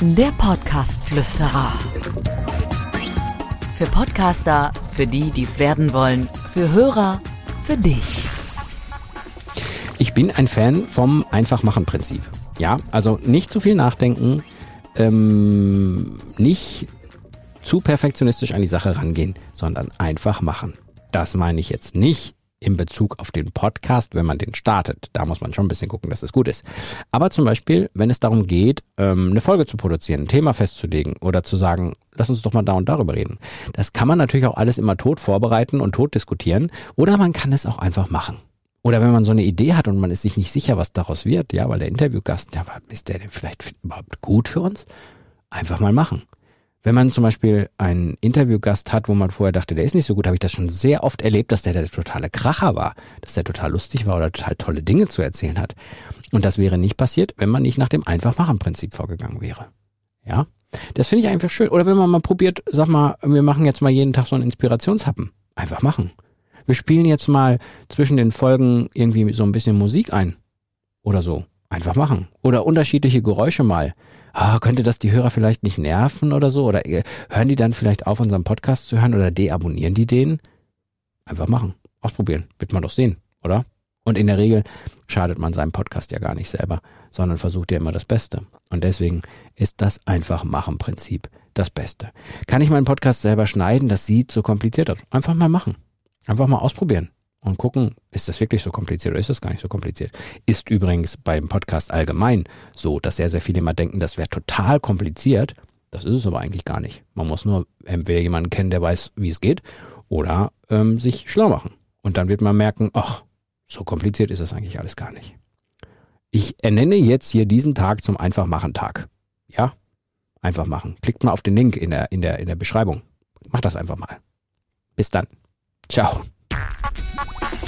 Der Podcast-Flüsterer. Für Podcaster, für die, die es werden wollen, für Hörer, für dich. Ich bin ein Fan vom Einfachmachen-Prinzip. Ja, also nicht zu viel nachdenken, ähm, nicht zu perfektionistisch an die Sache rangehen, sondern einfach machen. Das meine ich jetzt nicht in Bezug auf den Podcast, wenn man den startet. Da muss man schon ein bisschen gucken, dass es gut ist. Aber zum Beispiel, wenn es darum geht, ähm, eine Folge zu produzieren, ein Thema festzulegen oder zu sagen, lass uns doch mal da und darüber reden. Das kann man natürlich auch alles immer tot vorbereiten und tot diskutieren. Oder man kann es auch einfach machen. Oder wenn man so eine Idee hat und man ist sich nicht sicher, was daraus wird, ja, weil der Interviewgast, ja, ist der denn vielleicht überhaupt gut für uns? Einfach mal machen. Wenn man zum Beispiel einen Interviewgast hat, wo man vorher dachte, der ist nicht so gut, habe ich das schon sehr oft erlebt, dass der der totale Kracher war, dass der total lustig war oder total tolle Dinge zu erzählen hat. Und das wäre nicht passiert, wenn man nicht nach dem Einfachmachen-Prinzip vorgegangen wäre. Ja, das finde ich einfach schön. Oder wenn man mal probiert, sag mal, wir machen jetzt mal jeden Tag so einen Inspirationshappen. Einfach machen. Wir spielen jetzt mal zwischen den Folgen irgendwie so ein bisschen Musik ein. Oder so. Einfach machen. Oder unterschiedliche Geräusche mal ah, könnte das die Hörer vielleicht nicht nerven oder so? Oder äh, hören die dann vielleicht auf, unseren Podcast zu hören oder deabonnieren die den? Einfach machen. Ausprobieren. Wird man doch sehen, oder? Und in der Regel schadet man seinem Podcast ja gar nicht selber, sondern versucht ja immer das Beste. Und deswegen ist das einfach machen Prinzip das Beste. Kann ich meinen Podcast selber schneiden? Das sieht so kompliziert aus. Einfach mal machen. Einfach mal ausprobieren und gucken, ist das wirklich so kompliziert oder ist das gar nicht so kompliziert. Ist übrigens beim Podcast allgemein so, dass sehr, sehr viele immer denken, das wäre total kompliziert. Das ist es aber eigentlich gar nicht. Man muss nur entweder jemanden kennen, der weiß, wie es geht, oder ähm, sich schlau machen. Und dann wird man merken, ach, so kompliziert ist das eigentlich alles gar nicht. Ich ernenne jetzt hier diesen Tag zum Einfachmachen-Tag. Ja? Einfach machen. Klickt mal auf den Link in der, in der, in der Beschreibung. Macht das einfach mal. Bis dann. Ciao.